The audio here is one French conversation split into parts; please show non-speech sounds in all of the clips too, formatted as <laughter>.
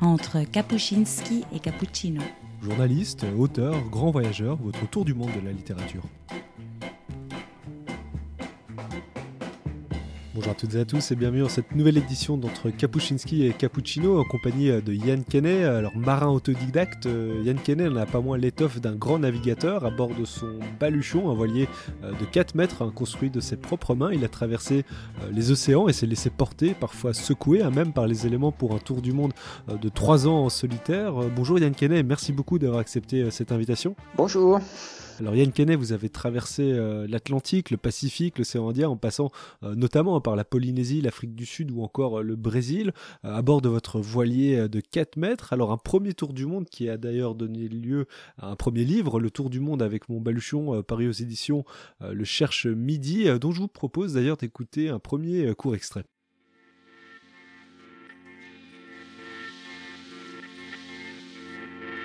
entre Kapuscinski et Cappuccino. Journaliste, auteur, grand voyageur, votre tour du monde de la littérature. Bonjour à toutes et à tous et bienvenue dans cette nouvelle édition d'entre Kapuscinski et Cappuccino en compagnie de Yann Kenney. Alors marin autodidacte, euh, Yann Kenney n'a pas moins l'étoffe d'un grand navigateur à bord de son baluchon, un voilier euh, de 4 mètres hein, construit de ses propres mains. Il a traversé euh, les océans et s'est laissé porter, parfois secoué, hein, même par les éléments pour un tour du monde de 3 ans en solitaire. Bonjour Yann Kenney, merci beaucoup d'avoir accepté cette invitation. Bonjour. Alors Yann Kenney, vous avez traversé euh, l'Atlantique, le Pacifique, l'océan Indien en passant euh, notamment par la Polynésie, l'Afrique du Sud ou encore euh, le Brésil à bord de votre voilier de 4 mètres. Alors un premier tour du monde qui a d'ailleurs donné lieu à un premier livre, Le Tour du monde avec mon baluchon paru aux éditions Le Cherche Midi, dont je vous propose d'ailleurs d'écouter un premier court extrait.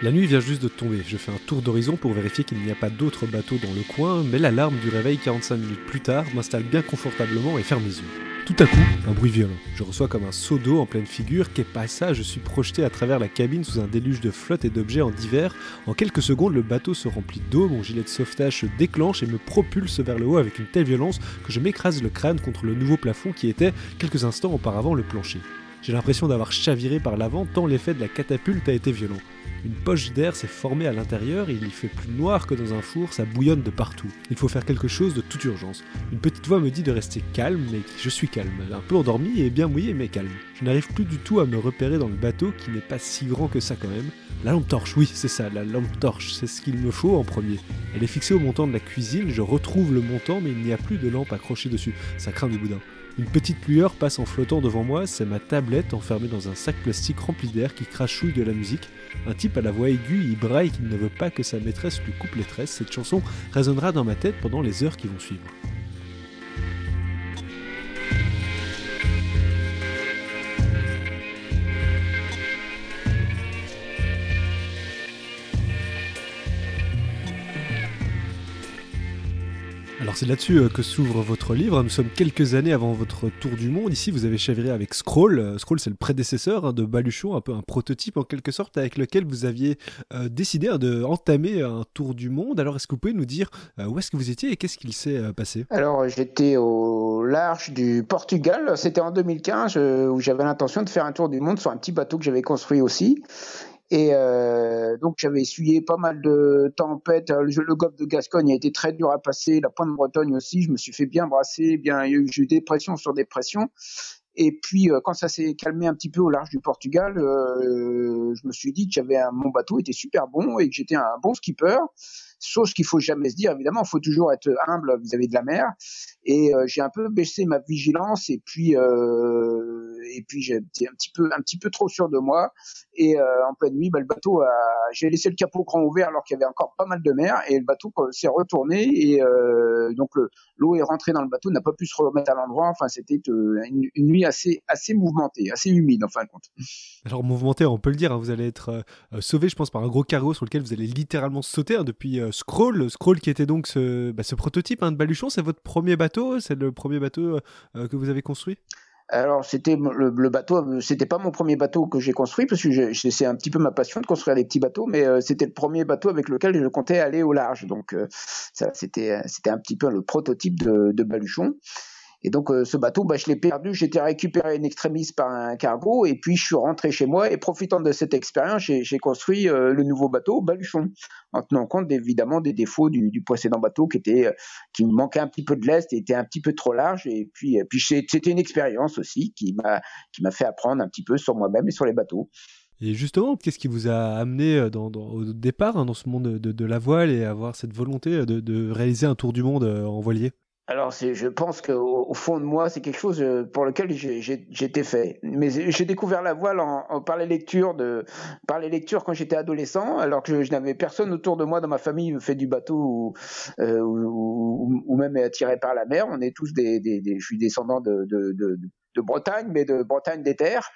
La nuit vient juste de tomber. Je fais un tour d'horizon pour vérifier qu'il n'y a pas d'autres bateaux dans le coin, mais l'alarme du réveil 45 minutes plus tard m'installe bien confortablement et ferme mes yeux. Tout à coup, un bruit violent. Je reçois comme un seau d'eau en pleine figure. Qu'est ça Je suis projeté à travers la cabine sous un déluge de flotte et d'objets en divers. En quelques secondes, le bateau se remplit d'eau. Mon gilet de sauvetage se déclenche et me propulse vers le haut avec une telle violence que je m'écrase le crâne contre le nouveau plafond qui était, quelques instants auparavant, le plancher. J'ai l'impression d'avoir chaviré par l'avant tant l'effet de la catapulte a été violent. Une poche d'air s'est formée à l'intérieur il y fait plus noir que dans un four, ça bouillonne de partout. Il faut faire quelque chose de toute urgence. Une petite voix me dit de rester calme, mais je suis calme. Un peu endormi et bien mouillé, mais calme. Je n'arrive plus du tout à me repérer dans le bateau qui n'est pas si grand que ça quand même. La lampe torche, oui, c'est ça, la lampe torche, c'est ce qu'il me faut en premier. Elle est fixée au montant de la cuisine, je retrouve le montant, mais il n'y a plus de lampe accrochée dessus. Ça craint du boudin. Une petite lueur passe en flottant devant moi, c'est ma tablette enfermée dans un sac plastique rempli d'air qui crachouille de la musique. Un type à la voix aiguë y braille qu'il ne veut pas que sa maîtresse lui coupe les tresses. Cette chanson résonnera dans ma tête pendant les heures qui vont suivre. Alors c'est là-dessus euh, que s'ouvre votre livre. Nous sommes quelques années avant votre tour du monde. Ici, vous avez chaviré avec Scroll. Euh, Scroll, c'est le prédécesseur hein, de Baluchon, un peu un prototype en quelque sorte, avec lequel vous aviez euh, décidé hein, de entamer un tour du monde. Alors, est-ce que vous pouvez nous dire où est-ce que vous étiez et qu'est-ce qu'il s'est passé? Alors, j'étais au large du Portugal. C'était en 2015 où j'avais l'intention de faire un tour du monde sur un petit bateau que j'avais construit aussi. Et euh, donc j'avais essuyé pas mal de tempêtes. Le, le golfe de Gascogne a été très dur à passer, la pointe de Bretagne aussi. Je me suis fait bien brasser, bien j'ai eu des pressions sur des pressions. Et puis euh, quand ça s'est calmé un petit peu au large du Portugal, euh, je me suis dit que j'avais mon bateau était super bon et que j'étais un bon skipper. Chose qu'il faut jamais se dire, évidemment, il faut toujours être humble vis-à-vis de la mer. Et euh, j'ai un peu baissé ma vigilance et puis euh, et puis j'étais un petit peu un petit peu trop sûr de moi. Et euh, en pleine nuit, bah, le bateau a, j'ai laissé le capot grand ouvert alors qu'il y avait encore pas mal de mer et le bateau s'est retourné et donc l'eau est rentrée dans le bateau, n'a pas pu se remettre à l'endroit. Enfin, c'était une, nuit assez assez mouvementée, assez humide en fin de compte. Alors mouvementée, on peut le dire. Hein, vous allez être sauvé, je pense, par un gros cargo sur lequel vous allez littéralement sauter hein, depuis Scroll. Scroll qui était donc ce, bah, ce prototype hein, de baluchon, c'est votre premier bateau, c'est le premier bateau euh, que vous avez construit? Alors c'était le, bateau, c'était pas mon premier bateau que j'ai construit parce que c'est un petit peu ma passion de construire des petits bateaux, mais euh, c'était le premier bateau avec lequel je comptais aller au large. Donc euh, ça c'était c'était un petit peu le prototype de baluchon. Et donc euh, ce bateau, bah, je l'ai perdu, j'ai été récupéré in extremis par un cargo, et puis je suis rentré chez moi, et profitant de cette expérience, j'ai construit euh, le nouveau bateau Baluchon, en tenant compte évidemment des défauts du, précédent bateau qui était, euh, qui me manquait un petit peu de lest et était un petit peu trop large, et puis, puis c'était une expérience aussi qui m'a qui m'a fait apprendre un petit peu sur moi-même et sur les bateaux. Et justement, qu'est-ce qui vous a amené au départ hein, dans ce monde de, la voile et avoir cette volonté de réaliser un tour du monde en voilier? Alors, je pense qu'au au fond de moi, c'est quelque chose euh, pour lequel j'étais fait. Mais j'ai découvert la voile en, par les lectures de, par les lectures quand j'étais adolescent, alors que je, n'avais personne autour de moi dans ma famille fait du bateau ou, euh, ou, ou, même attiré par la mer. On est tous des, des, des je suis descendant de, de, de, de Bretagne, mais de Bretagne des terres.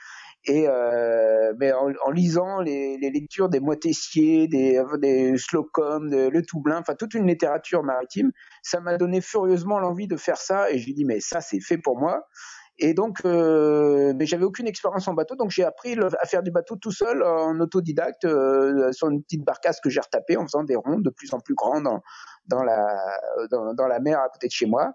Et euh, mais en, lisant les, les, lectures des Moitessiers, des, des Slocum, de, le Toublin, enfin toute une littérature maritime, ça m'a donné furieusement l'envie de faire ça. Et j'ai dit mais ça c'est fait pour moi. Et donc, euh, mais j'avais aucune expérience en bateau, donc j'ai appris à faire du bateau tout seul en autodidacte euh, sur une petite barcasse que j'ai retapée en faisant des rondes de plus en plus grandes dans, la dans, la mer à côté de chez moi.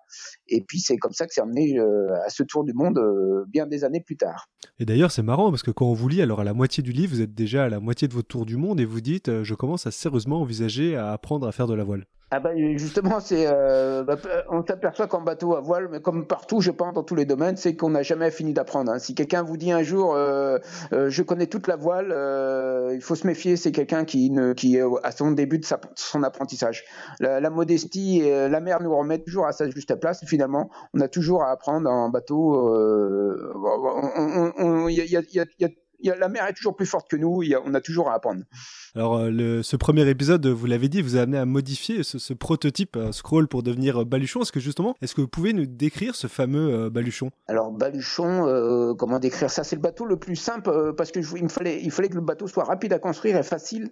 Et puis c'est comme ça que c'est emmené euh, à ce tour du monde euh, bien des années plus tard. Et d'ailleurs c'est marrant parce que quand on vous lit, alors à la moitié du livre, vous êtes déjà à la moitié de votre tour du monde et vous dites euh, je commence à sérieusement envisager à apprendre à faire de la voile. Ah bah justement, c'est euh, bah, on s'aperçoit qu'en bateau à voile, mais comme partout, je pense dans tous les domaines, c'est qu'on n'a jamais fini d'apprendre. Hein. Si quelqu'un vous dit un jour, euh, euh, je connais toute la voile, euh, il faut se méfier. C'est quelqu'un qui ne, qui est à son début de sa, son apprentissage. La, la modestie, et la mer nous remet toujours à sa juste place. Finalement, on a toujours à apprendre en bateau. Il y a, y a, y a la mer est toujours plus forte que nous, on a toujours à apprendre. Alors, euh, ce premier épisode, vous l'avez dit, vous a amené à modifier ce, prototype scroll pour devenir euh, baluchon. Est-ce que justement, est-ce que vous pouvez nous décrire ce fameux euh, baluchon? Alors, baluchon, comment décrire ça? C'est le bateau le plus simple parce que il me fallait, il fallait que le bateau soit rapide à construire et facile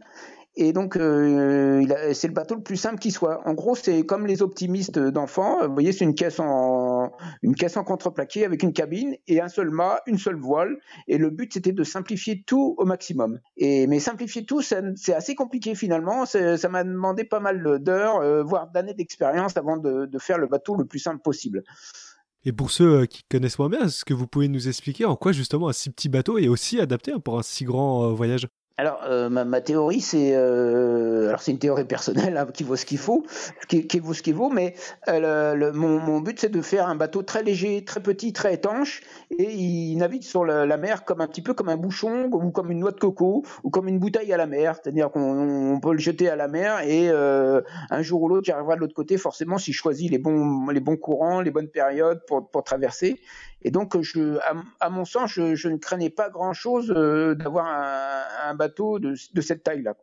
et donc, euh, c'est le bateau le plus simple qui soit. En gros, c'est comme les optimistes d'enfants. Vous voyez, c'est une caisse en une caisse en contreplaqué avec une cabine et un seul mât, une seule voile. Et le but, c'était de simplifier tout au maximum. Et mais simplifier tout, c'est assez compliqué finalement. Ça m'a demandé pas mal d'heures, euh, voire d'années d'expérience avant de, de faire le bateau le plus simple possible. Et pour ceux euh, qui connaissent moins bien, est-ce que vous pouvez nous expliquer en quoi justement un si petit bateau est aussi adapté pour un si grand voyage? Alors euh, ma, théorie c'est euh, c'est une théorie personnelle hein, qui vaut ce qu'il faut, qui, vaut ce qu'il vaut, mais euh, mon, but c'est de faire un bateau très léger, très petit, très étanche et il navigue sur la, mer comme un petit peu comme un bouchon ou comme une noix de coco ou comme une bouteille à la mer, c'est-à-dire qu'on peut le jeter à la mer et un jour ou l'autre j'arriverai de l'autre côté forcément si je choisis les bons les bons courants, les bonnes périodes pour, pour traverser. Et donc, à, mon sens, je, ne craignais pas grand-chose d'avoir un, bateau de, cette taille-là.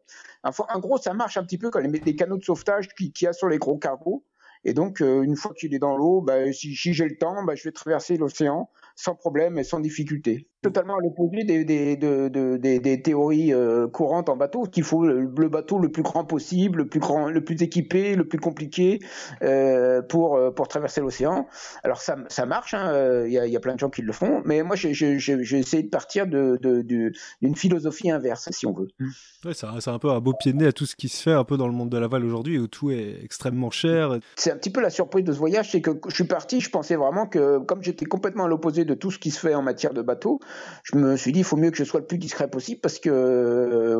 En gros, ça marche un petit peu comme les, canaux de sauvetage qu'il y a sur les gros cargos. Et donc, euh, une fois qu'il est dans l'eau, bah, si, si j'ai le temps, bah, je vais traverser l'océan sans problème et sans difficulté. Totalement à l'opposé des, des, des, des, théories euh, courantes en bateau, qu'il faut le, bateau le plus grand possible, le plus grand, le plus équipé, le plus compliqué euh, pour euh, pour traverser l'océan. Alors ça, ça marche, il hein, y, a, y, a, plein de gens qui le font, mais moi j'ai essayé de partir d'une de, de, philosophie inverse, si on veut. Mmh. Ouais, c'est un peu un beau pied de nez à tout ce qui se fait un peu dans le monde de la voile aujourd'hui, où tout est extrêmement cher. C'est un petit peu la surprise de ce voyage, c'est que je suis parti, je pensais vraiment que comme j'étais complètement à l'opposé de tout ce qui se fait en matière de bateau, je me suis dit il faut mieux que je sois le plus discret possible parce que euh,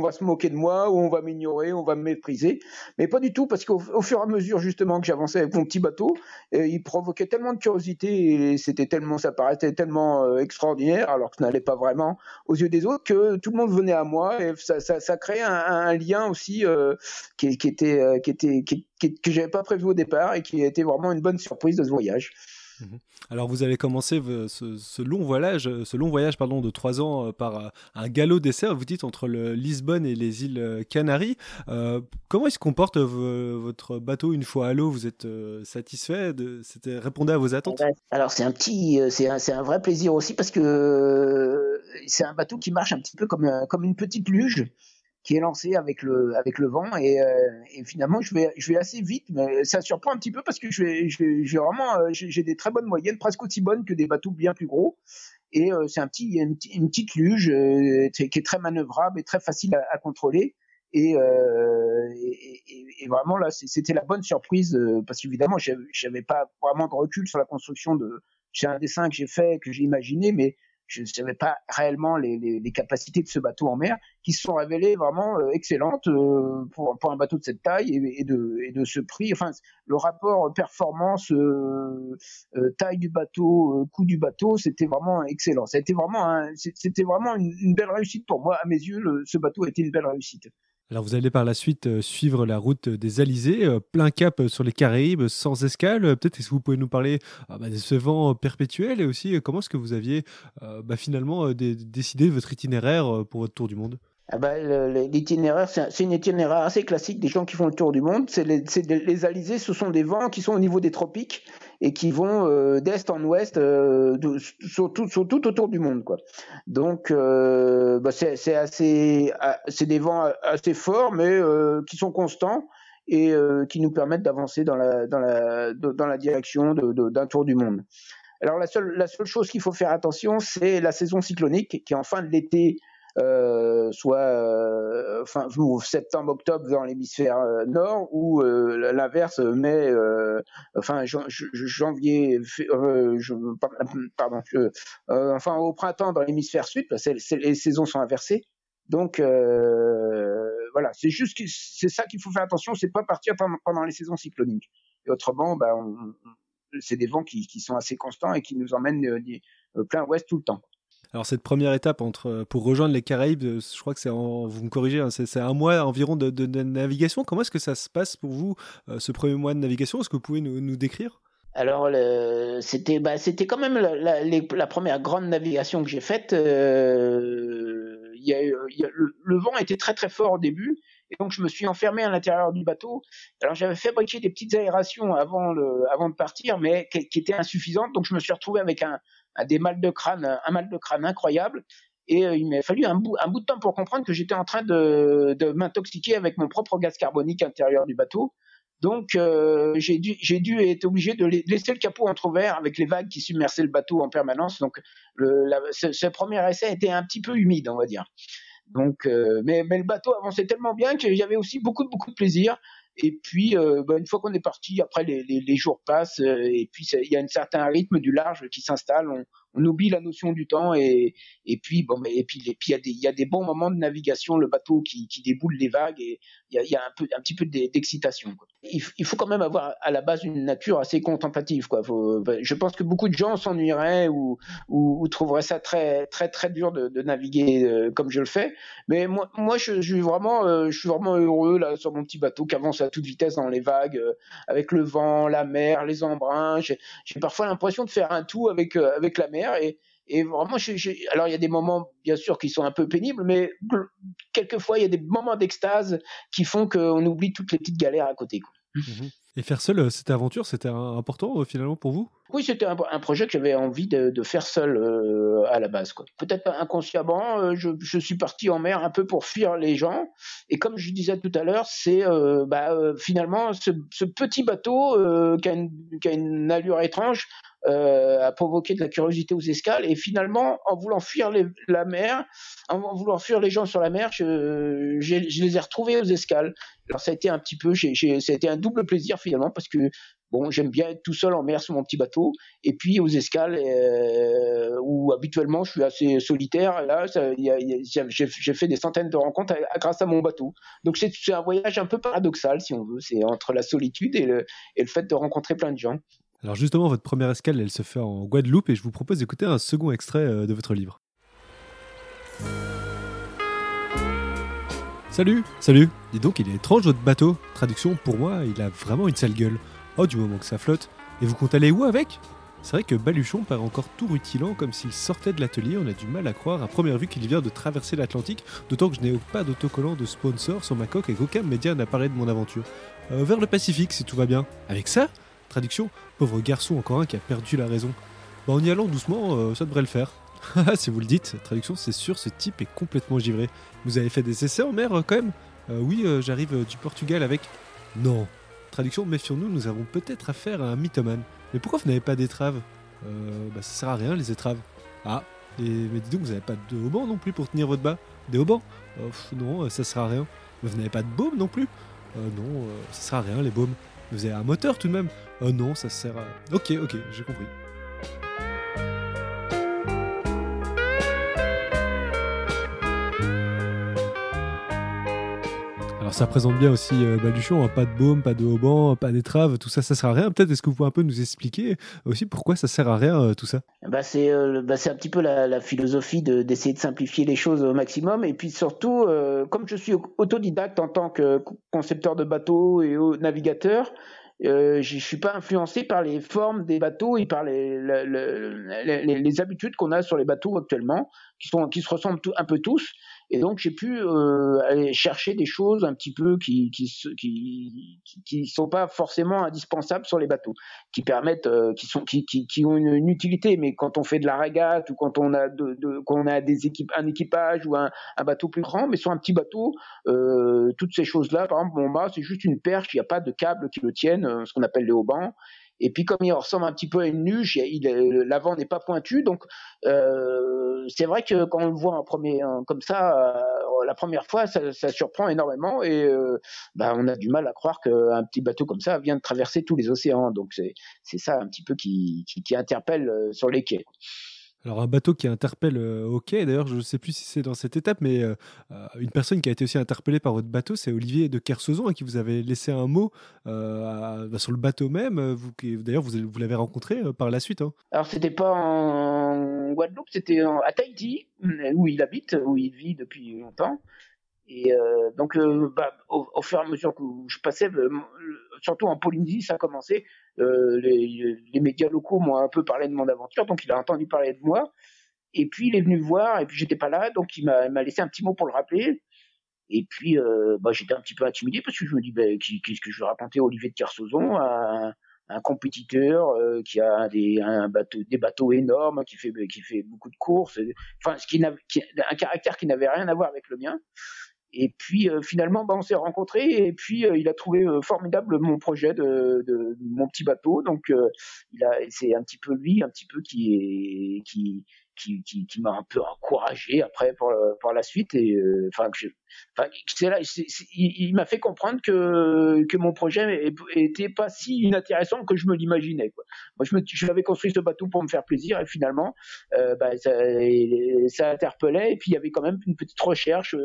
va se moquer de moi ou on va m'ignorer, on va me mépriser, mais pas du tout parce qu'au fur et à mesure justement que j'avançais avec mon petit bateau, euh, il provoquait tellement de curiosité et c'était tellement ça paraissait tellement euh, extraordinaire alors que ce n'allait pas vraiment aux yeux des autres que tout le monde venait à moi et ça, ça, ça créait un, lien aussi qui, qui, était que j'avais pas prévu au départ et qui a été vraiment une bonne surprise de ce voyage. Mhm. Alors vous avez commencé ce, long voyage, ce long voyage pardon de trois ans euh, par euh, un galop dessert, vous dites entre le Lisbonne et les îles euh, Canaries. comment il se comporte votre bateau une fois à l'eau? Vous êtes satisfait de, C'était répondait à vos attentes? Alors c'est un petit, c'est un, un, vrai plaisir aussi parce que c'est un bateau qui marche un petit peu comme comme une petite luge qui est lancé avec le avec le vent et, euh, et, finalement je vais je vais assez vite mais ça surprend un petit peu parce que je vais je vais, vraiment euh, j'ai des très bonnes moyennes presque aussi bonnes que des bateaux bien plus gros. Et euh, c'est un petit une, une, petite luge qui est très manœuvrable et très facile à, à contrôler. Et, et, et, vraiment là c'était la bonne surprise parce qu'évidemment j'avais pas vraiment de recul sur la construction de c'est un dessin que j'ai fait que j'ai imaginé mais je ne savais pas réellement les, les, les, capacités de ce bateau en mer, qui se sont révélées vraiment euh, excellentes euh, pour, pour, un bateau de cette taille et, de, et de ce prix. Enfin, le rapport performance euh, taille du bateau, coût du bateau, c'était vraiment excellent. Été vraiment, c'était vraiment une, une, belle réussite pour moi. À mes yeux, le, ce bateau a été une belle réussite. Alors vous allez par la suite euh, suivre la route des Alizés, euh, plein cap sur les Caraïbes, sans escale. Peut-être est-ce que vous pouvez nous parler ah, bah, de ce vent perpétuel et aussi euh, comment est-ce que vous aviez bah, finalement décidé votre itinéraire pour votre tour du monde? Ah bah, l'itinéraire, c'est un itinéraire assez classique des gens qui font le tour du monde. C'est les, les alizés, ce sont des vents qui sont au niveau des tropiques et qui vont euh, d'est en ouest euh, de, sur, tout, autour du monde quoi. Donc euh, bah c'est assez c'est des vents assez forts mais euh, qui sont constants et euh, qui nous permettent d'avancer dans la dans la dans la direction d'un tour du monde. Alors la seule, la seule chose qu'il faut faire attention, c'est la saison cyclonique qui est en fin de l'été euh, soit euh, enfin septembre octobre dans l'hémisphère euh, nord ou euh, l'inverse mai enfin janvier je, pardon enfin au printemps dans l'hémisphère sud parce que les saisons sont inversées. Donc voilà c'est juste c'est ça qu'il faut faire attention c'est pas partir pendant, les saisons cycloniques. Et autrement bah, c'est des vents qui, qui, sont assez constants et qui nous emmènent plein ouest tout le temps alors cette première étape euh, pour rejoindre les Caraïbes, euh, je crois que c'est vous me corrigez, hein, c'est un mois environ de, navigation. Comment est-ce que ça se passe pour vous euh, ce premier mois de navigation? Est-ce que vous pouvez nous, décrire? Alors c'était bah, c'était quand même la, première grande navigation que j'ai faite. le, vent était très très fort au début et donc je me suis enfermé à l'intérieur du bateau. Alors j'avais fabriqué des petites aérations avant de partir, mais qui, qui étaient insuffisantes. Donc je me suis retrouvé avec un, à des mal de crâne, un mal de crâne incroyable. Et euh, il m'a fallu un bout, de temps pour comprendre que j'étais en train de, m'intoxiquer avec mon propre gaz carbonique intérieur du bateau. Donc euh, j'ai dû, dû être obligé de laisser le capot entrouvert avec les vagues qui submersaient le bateau en permanence. Donc ce, premier essai était un petit peu humide, on va dire. Donc, euh, mais, mais le bateau avançait tellement bien que j'avais aussi beaucoup beaucoup de plaisir. Et puis, euh, bah, une fois qu'on est parti, après les, jours passent, euh, et puis il y a un certain rythme du large qui s'installe. On, oublie la notion du temps, et, puis bon, mais et puis il y a des il y a des bons moments de navigation, le bateau qui, qui déboule les vagues, et il y a, un peu un petit peu d'excitation. Il, il, faut quand même avoir à la base une nature assez contemplative. Quoi. Bah, je pense que beaucoup de gens s'ennuieraient ou, ou, ou, trouveraient ça très très très dur de, naviguer euh, comme je le fais. Mais moi, moi je, suis vraiment je suis vraiment heureux là sur mon petit bateau qui avance à toute vitesse dans les vagues, euh, avec le vent, la mer, les embruns. J'ai parfois l'impression de faire un tout avec euh, avec la mer et vraiment, alors il y a des moments bien sûr qui sont un peu pénibles, mais quelquefois il y a des moments d'extase qui font qu'on oublie toutes les petites galères à côté. Mmh et faire seul euh, cette aventure, c'était important finalement pour vous? Oui, c'était un, projet que j'avais envie de, faire seul euh, à la base. Peut-être inconsciemment, euh, je, suis parti en mer un peu pour fuir les gens. Et comme je disais tout à l'heure, c'est bah, finalement ce, petit bateau qui a, une, allure étrange euh, a provoqué de la curiosité aux escales. Et finalement, en voulant fuir les, la mer, en voulant fuir les gens sur la mer, je les ai retrouvés aux escales. Alors ça a été un petit peu, j'ai, ça a été un double plaisir finalement parce que bon, j'aime bien être tout seul en mer sur mon petit bateau, et puis aux escales euh, où habituellement je suis assez solitaire. Là, j'ai fait des centaines de rencontres grâce à mon bateau. Donc c'est, c'est un voyage un peu paradoxal si on veut. C'est entre la solitude et le, et le fait de rencontrer plein de gens. Alors justement, votre première escale, elle se fait en Guadeloupe et je vous propose d'écouter un second extrait euh, de votre livre. Salut Salut Dis donc, il est étrange votre bateau. Traduction, pour moi, il a vraiment une sale gueule. Oh, du moment que ça flotte. Et vous comptez aller où avec? C'est vrai que Baluchon paraît encore tout rutilant comme s'il sortait de l'atelier. On a du mal à croire à première vue qu'il vient de traverser l'Atlantique, d'autant que je n'ai pas d'autocollant de sponsor sur ma coque et qu'aucun média n'apparaît de mon aventure. Euh, vers le Pacifique, si tout va bien. Avec ça? Traduction, pauvre garçon, encore un qui a perdu la raison. Bah, en y allant doucement, euh, ça devrait le faire. <laughs> si vous le dites, traduction, c'est sûr, ce type est complètement givré. Vous avez fait des essais en mer euh, quand même? Oui, j'arrive du Portugal avec. Non. Traduction, méfions-nous, nous avons peut-être affaire à un mythomane. Mais pourquoi vous n'avez pas d'étrave? Bah, ça sert à rien les étraves. Ah, et, mais dis donc, vous n'avez pas de haubans non plus pour tenir votre bas Des haubans? Non, ça sert à rien. Mais vous n'avez pas de baume non plus? Non, ça sert à rien les baumes. Vous avez un moteur tout de même? Oh non, ça sert à... Ok, ok, j'ai compris. Alors ça présente bien aussi euh, Baluchon, hein, pas de baume, pas de haubans, pas d'étrave, tout ça, ça sert à rien. Peut-être est-ce que vous pouvez un peu nous expliquer aussi pourquoi ça sert à rien euh, tout ça? Bah c'est euh, bah un petit peu la, philosophie d'essayer de, simplifier les choses au maximum et puis surtout comme je suis autodidacte en tant que concepteur de bateaux et navigateur, euh, je suis pas influencé par les formes des bateaux et par les, habitudes qu'on a sur les bateaux actuellement, qui se ressemblent un peu tous. Et donc j'ai pu euh, aller chercher des choses un petit peu qui qui sont pas forcément indispensables sur les bateaux, qui permettent, euh, qui sont qui, qui, ont une, utilité. Mais quand on fait de la régate ou quand on a de, quand on a des équipes un équipage ou un, bateau plus grand, mais sur un petit bateau, euh, toutes ces choses là, par exemple mon mât c'est juste une perche, il n'y a pas de câble qui le tienne, ce qu'on appelle les haubans. Et puis comme il ressemble un petit peu à une nuge, il, l'avant n'est pas pointu, donc euh, c'est vrai que quand on le voit en premier comme ça, euh, la première fois, ça, surprend énormément et euh, bah, on a du mal à croire qu'un petit bateau comme ça vient de traverser tous les océans. Donc c'est ça un petit peu qui interpelle euh, sur les quais. Alors un bateau qui interpelle euh, OK, d'ailleurs je ne sais plus si c'est dans cette étape, mais euh, euh, une personne qui a été aussi interpellée par votre bateau, c'est Olivier de Kersozon, hein, qui vous avait laissé un mot bah, sur le bateau même. Vous, d'ailleurs vous, l'avez rencontré par la suite. Hein. Alors c'était pas en Guadeloupe, c'était à Tahiti, où il habite, où il vit depuis longtemps. Et donc, bah, au, fur et à mesure que je passais, surtout en Polynésie, ça. Euh, les, les, médias locaux m'ont un peu parlé de mon aventure, donc il a entendu parler de moi. Et puis il est venu voir, et puis j'étais pas là, donc il m'a laissé un petit mot pour le rappeler. Et puis euh, bah, j'étais un petit peu intimidé parce que je me dis ben, qu'est-ce que je vais raconter à Olivier de Kersozon, un, un compétiteur euh, qui a des, bateaux énormes, qui fait, beaucoup de courses, enfin, qui un caractère qui n'avait rien à voir avec le mien. Et puis euh, finalement, bah, on s'est rencontrés et puis euh, il a trouvé euh, formidable mon projet de, de, mon petit bateau. Donc il a, c'est un petit peu lui, un petit peu qui est qui qui, m'a un peu encouragé après pour, pour la suite et enfin c'est là il, m'a fait comprendre que que mon projet était pas si inintéressant que je me l'imaginais quoi. Moi je me j'avais construit ce bateau pour me faire plaisir et finalement bah, ça, ça interpellait et puis il y avait quand même une petite recherche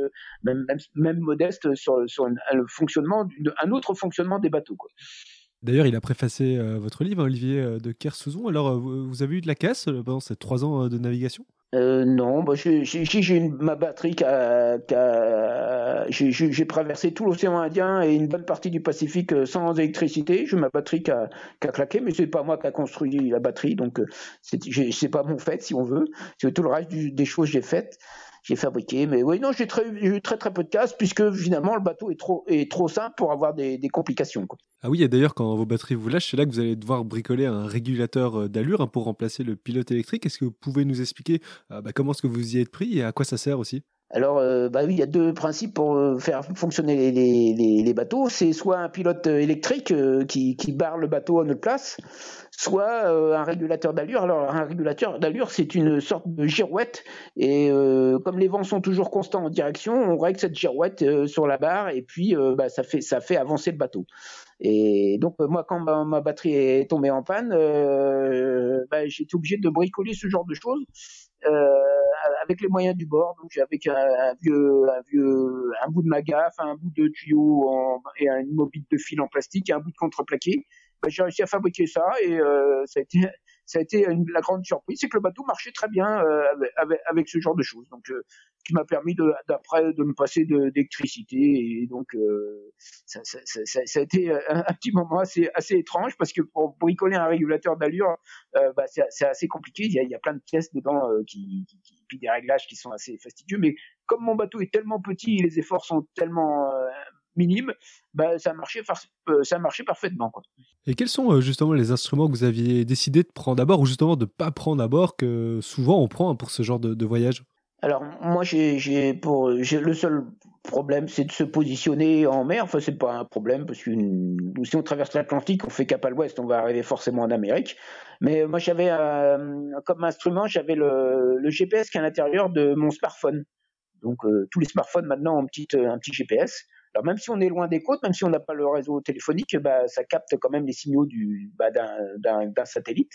même même, modeste sur sur le fonctionnement un autre fonctionnement des bateaux quoi. D'ailleurs, il a préfacé euh, votre livre, Olivier euh, de Kersouzon. Alors, euh, vous avez eu de la casse pendant ces trois ans de navigation? Non, bah, j'ai ma batterie qui j'ai traversé tout l'océan Indien et une bonne partie du Pacifique sans électricité. J'ai ma batterie qui a, claqué, mais c'est pas moi qui a construit la batterie, donc c'est pas mon fait, si on veut. C'est tout le reste des choses que j'ai faites j'ai fabriqué. Mais oui, non, j'ai eu très très peu de casse puisque finalement le bateau est trop, est trop simple pour avoir des, complications. Ah oui, et d'ailleurs, quand vos batteries vous lâchent, c'est là que vous allez devoir bricoler un régulateur euh, d'allure hein, pour remplacer le pilote électrique. Est-ce que vous pouvez nous expliquer euh, bah, comment est-ce que vous y êtes pris et à quoi ça sert aussi? Alors, euh, bah oui, il y a deux principes pour faire fonctionner les, bateaux. C'est soit un pilote électrique qui, barre le bateau à notre place, soit euh, un régulateur d'allure. Alors un régulateur d'allure, c'est une sorte de girouette et euh, comme les vents sont toujours constants en direction, on règle cette girouette euh, sur la barre et puis bah, ça fait avancer le bateau. Et donc moi quand ma, batterie est tombée en panne, bah, été obligé de bricoler ce genre de choses. Avec les moyens du bord, donc avec un, vieux, un vieux, un bout de magaf, un bout de tuyau et une mobile de fil en plastique et un bout de contreplaqué. Bah, j'ai réussi à fabriquer ça et euh, ça a été ça a été la grande surprise, c'est que le bateau marchait très bien euh, avec, avec, ce genre de choses. Donc, euh, qui m'a permis d'après de, me passer d'électricité et donc ça, ça, ça, ça, a été un, petit moment assez assez étrange parce que pour bricoler un régulateur d'allure, bah, c'est assez compliqué. Il y, a, il y, a, plein de pièces dedans qui, qui, qui, puis des réglages qui sont assez fastidieux. Mais comme mon bateau est tellement petit, et les efforts sont tellement minime, bah, ça, marchait euh, ça marchait parfaitement. Quoi. Et quels sont euh, justement les instruments que vous aviez décidé de prendre à bord ou justement de ne pas prendre à bord que souvent on prend pour ce genre de, voyage? Alors moi j'ai pour le seul problème c'est de se positionner en mer. Enfin c'est pas un problème parce que si on traverse l'Atlantique, on fait cap à l'ouest, on va arriver forcément en Amérique. Mais moi j'avais euh, comme instrument j'avais le, GPS qui est à l'intérieur de mon smartphone. Donc tous les smartphones maintenant ont un petit, un petit GPS. Même si on est loin des côtes, même si on n'a pas le réseau téléphonique, bah, ça capte quand même les signaux du, bah, d'un, satellite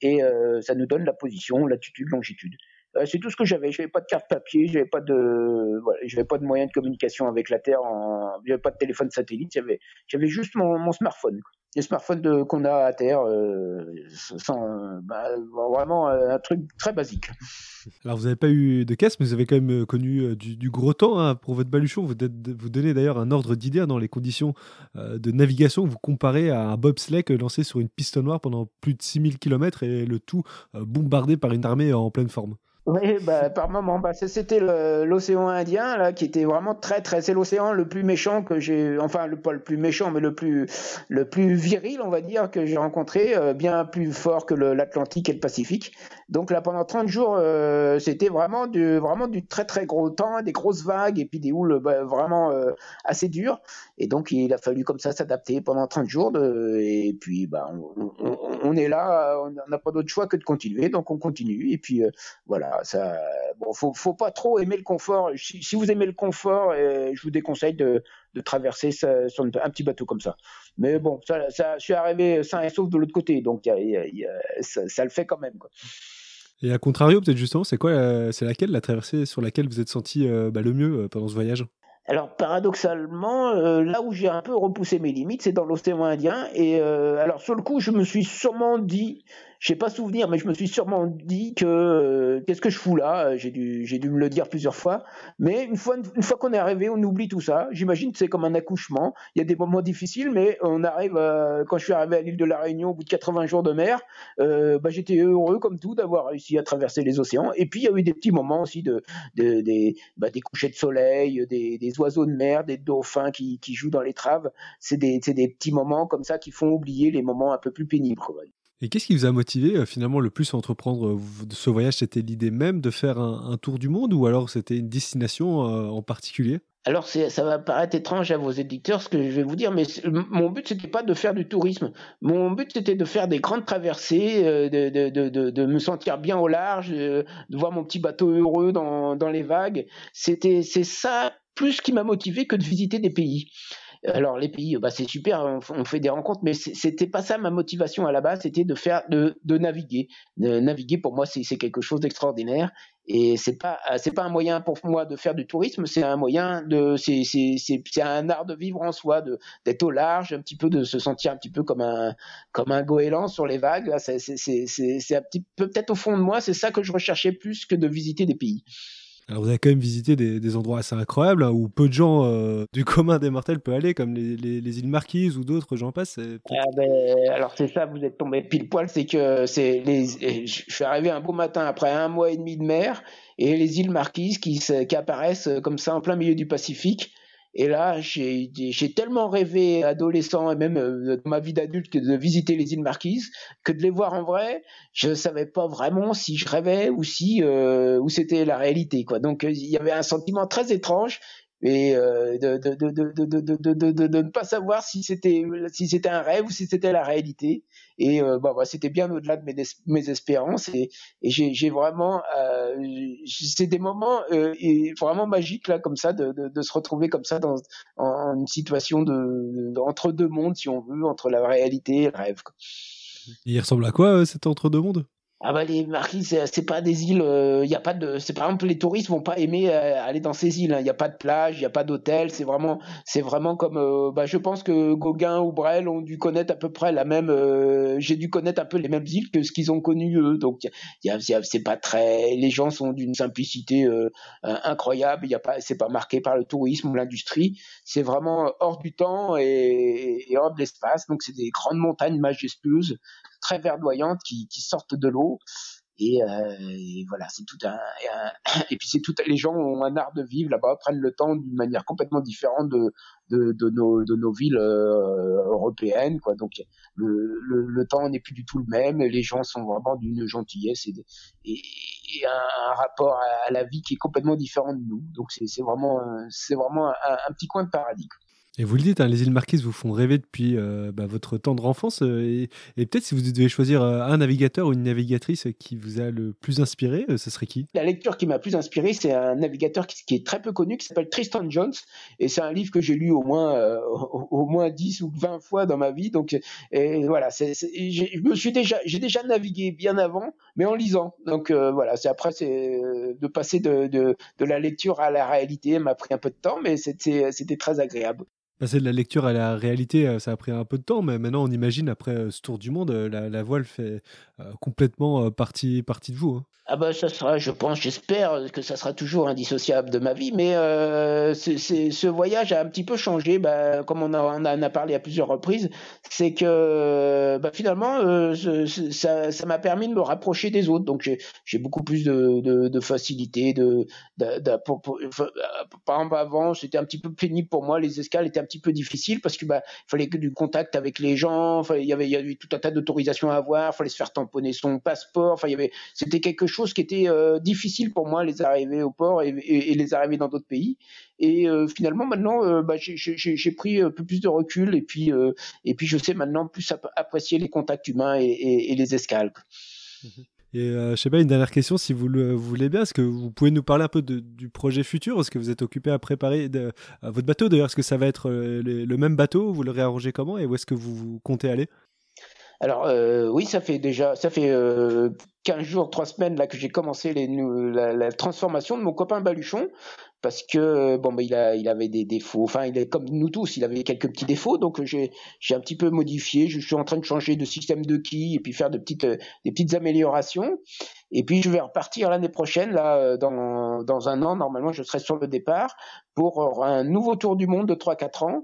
et euh, ça nous donne la position, latitude, longitude. Euh, c'est tout ce que j'avais. J'avais pas de carte papier, j'avais pas de, j'avais pas de moyen de communication avec la Terre, en... j'avais pas de téléphone satellite, j'avais, j'avais juste mon, smartphone les smartphones qu'on a à terre euh, bah, vraiment euh, un truc très basique. Alors vous n'avez pas eu de caisse, mais vous avez quand même euh, connu du, gros temps hein, pour votre baluchon. Vous, vous donnez d'ailleurs un ordre d'idée dans les conditions de navigation. Vous comparez à un bobsleigh lancé sur une piste noire pendant plus de 6000 km et le tout bombardé par une armée en pleine forme. Oui, bah, par moment, bah, c'était l'océan Indien là, qui était vraiment très très. C'est l'océan le plus méchant que j'ai, enfin le pas le plus méchant, mais le plus le plus viril, on va dire, que j'ai rencontré, euh, bien plus fort que l'Atlantique et le Pacifique. Donc là, pendant 30 jours, euh, c'était vraiment du, vraiment du très très gros temps, des grosses vagues et puis des houles bah, vraiment euh, assez dures. Et donc il a fallu comme ça s'adapter pendant 30 jours. De, et puis bah, on, on, on est là, on n'a pas d'autre choix que de continuer, donc on continue. Et puis voilà, ça, bon, faut, faut pas trop aimer le confort. Si, si vous aimez le confort, je vous déconseille de, de traverser sur un petit bateau comme ça. Mais bon, ça, ça, je suis arrivé sain et sauf de l'autre côté, donc ça, ça, le fait quand même. Quoi. Et à contrario, peut-être justement, c'est quoi, c'est laquelle la traversée sur laquelle vous êtes senti euh, bah, le mieux euh, pendant ce voyage? Alors paradoxalement, euh, là où j'ai un peu repoussé mes limites, c'est dans l'océan Indien. Et euh, alors sur le coup, je me suis sûrement dit, je sais pas souvenir, mais je me suis sûrement dit que euh, qu'est-ce que je fous là? Euh, J'ai dû, j'ai dû me le dire plusieurs fois. Mais une fois, une fois qu'on est arrivé, on oublie tout ça. J'imagine que c'est comme un accouchement. Il y a des moments difficiles, mais on arrive. Euh, quand je suis arrivé à l'île de la Réunion au bout de 80 jours de mer, bah, j'étais heureux comme tout d'avoir réussi à traverser les océans. Et puis il y a eu des petits moments aussi de, de des, bah, des couchers de soleil, des, des oiseaux de mer, des dauphins qui, qui jouent dans les traves. C'est des, c'est des petits moments comme ça qui font oublier les moments un peu plus pénibles. Et qu'est-ce qui vous a motivé euh, finalement le plus à entreprendre euh, ce voyage? C'était l'idée même de faire un, tour du monde ou alors c'était une destination euh, en particulier? Alors ça va paraître étrange à vos éditeurs ce que je vais vous dire, mais mon but c'était pas de faire du tourisme. Mon but c'était de faire des grandes traversées, de, me sentir bien au large, de voir mon petit bateau heureux dans, dans les vagues. C'était c'est ça plus qui m'a motivé que de visiter des pays. Alors les pays, bah, c'est super, on, fait des rencontres, mais c'était pas ça ma motivation à la base, c'était de faire, de, de naviguer. De naviguer pour moi c'est quelque chose d'extraordinaire et c'est pas c'est pas un moyen pour moi de faire du tourisme, c'est un moyen de c'est c'est c'est un art de vivre en soi, de d'être au large, un petit peu de se sentir un petit peu comme un comme un goéland sur les vagues. C'est c'est c'est c'est un petit peu peut-être au fond de moi, c'est ça que je recherchais plus que de visiter des pays. Alors vous avez quand même visité des, endroits assez incroyables hein, où peu de gens euh, du commun des mortels peuvent aller, comme les, les, les îles Marquises ou d'autres, j'en passe. Ah ben, alors c'est ça, vous êtes tombé pile poil, c'est que c'est les, je suis arrivé un beau matin après un mois et demi de mer et les îles Marquises qui, qui apparaissent comme ça en plein milieu du Pacifique et là, j'ai tellement rêvé, adolescent et même euh, ma vie d'adulte, de visiter les îles Marquises, que de les voir en vrai, je ne savais pas vraiment si je rêvais ou si euh, c'était la réalité. Quoi. Donc il y avait un sentiment très étrange et euh, de, ne pas savoir si c'était si c'était un rêve ou si c'était la réalité et euh, bah, bah, c'était bien au-delà de mes, espérances et, j'ai vraiment euh, c'est des moments euh, vraiment magiques là comme ça de, se retrouver comme ça dans en, une situation de, entre deux mondes si on veut entre la réalité et le rêve il ressemble à quoi euh, cet entre deux mondes ah bah les Marquises, c'est pas des îles, il euh, y a pas de, c'est par exemple les touristes vont pas aimer euh, aller dans ces îles. Il hein. n'y a pas de plage, il y a pas d'hôtel. C'est vraiment, c'est vraiment comme, euh, bah je pense que Gauguin ou Brel ont dû connaître à peu près la même. J'ai dû connaître un peu les mêmes îles que ce qu'ils ont connu eux. Donc il y a, c'est pas très, les gens sont d'une simplicité incroyable. Il y a pas, c'est pas marqué par le tourisme ou l'industrie. C'est vraiment hors du temps et hors de l'espace. Donc c'est des grandes montagnes majestueuses très verdoyantes qui, sortent de l'eau. Et, euh, voilà, c'est tout <clears throat> et, puis c'est tout. Les gens ont un art de vivre là-bas, prennent le temps d'une manière complètement différente de de, de, nos, de nos villes euh, européennes, quoi. Donc le, le, le temps n'est plus du tout le même. Les gens sont vraiment d'une gentillesse et, et, et un, rapport à, la vie qui est complètement différent de nous. Donc c'est vraiment c'est vraiment un, un, petit coin de paradis. Et vous le dites, hein, les îles Marquises vous font rêver depuis euh, bah, votre tendre enfance. Euh, et, peut-être si vous devez choisir euh, un navigateur ou une navigatrice qui vous a le plus inspiré, ce serait qui? La lecture qui m'a plus inspiré, c'est un navigateur qui, est très peu connu, qui s'appelle Tristan Jones. Et c'est un livre que j'ai lu au moins, au, moins 10 ou 20 fois dans ma vie. Donc et voilà, suis déjà, j'ai déjà navigué bien avant, mais en lisant. Donc voilà, c'est après c'est de passer de, de, de, la lecture à la réalité m'a pris un peu de temps, mais c'était très agréable. Passer de la lecture à la réalité, euh, ça a pris un peu de temps, mais maintenant on imagine après euh, ce tour du monde, euh, la, voile fait complètement partie, partie de vous. Hein. Ah bah ça sera, je pense, j'espère que ça sera toujours indissociable de ma vie, mais euh, ce voyage a un petit peu changé, bah, comme on, a, en a parlé à plusieurs reprises, c'est que bah, finalement ça, ça m'a permis de me rapprocher des autres, donc j'ai beaucoup plus de, de, facilité, de, de, de par exemple avant c'était un petit peu pénible pour moi, les escales étaient un petit peu difficile parce que bah fallait du contact avec les gens, il y avait tout un tas d'autorisations à avoir, fallait se faire tamponner son passeport, enfin il y avait c'était quelque chose qui était euh, difficile pour moi les arriver au port et, les arriver dans d'autres pays. Et euh, finalement maintenant euh, bah, j'ai pris un peu plus de recul et puis et puis je sais maintenant plus apprécier les contacts humains et, et les escales. Mmh et euh, je sais pas, une dernière question, si vous le voulez bien, est-ce que vous pouvez nous parler un peu du projet futur? Est-ce que vous êtes occupé à préparer de, votre bateau D'ailleurs, est-ce que ça va être euh, le, même bateau? Vous le réarrangez comment? Et où est-ce que vous comptez aller? Alors euh, oui, ça fait déjà, ça fait euh, 15 jours, 3 semaines là que j'ai commencé la, transformation de mon copain Baluchon parce que bon bah, il il avait des défauts enfin il est comme nous tous il avait quelques petits défauts donc j'ai j'ai un petit peu modifié je suis en train de changer de système de quilles et puis faire de petites des petites améliorations. Et puis je vais repartir l'année prochaine là dans dans un an normalement je serai sur le départ pour un nouveau tour du monde de 3 4 ans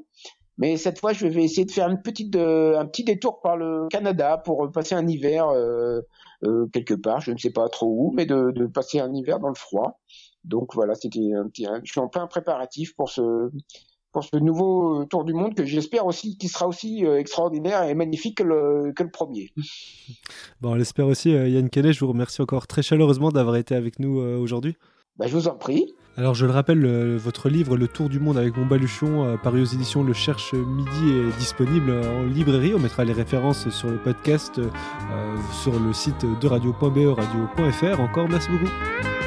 mais cette fois, je vais essayer de faire une petite, euh, un petit détour par le Canada pour passer un hiver euh, euh, quelque part, je ne sais pas trop où, mais de, passer un hiver dans le froid. Donc voilà, c'était un petit, je suis en plein préparatif pour ce, nouveau tour du monde que j'espère aussi, qui sera aussi extraordinaire et magnifique que le, que le premier. <laughs> Bon, on l'espère aussi. Yann Kenney, je vous remercie encore très chaleureusement d'avoir été avec nous aujourd'hui. Bah, je vous en prie. Alors je le rappelle, votre livre Le Tour du Monde avec mon baluchon, euh, paru aux éditions Le Cherche Midi, est disponible en librairie. On mettra les références sur le podcast, euh, sur le site de radio.be, radio.fr. Encore merci beaucoup.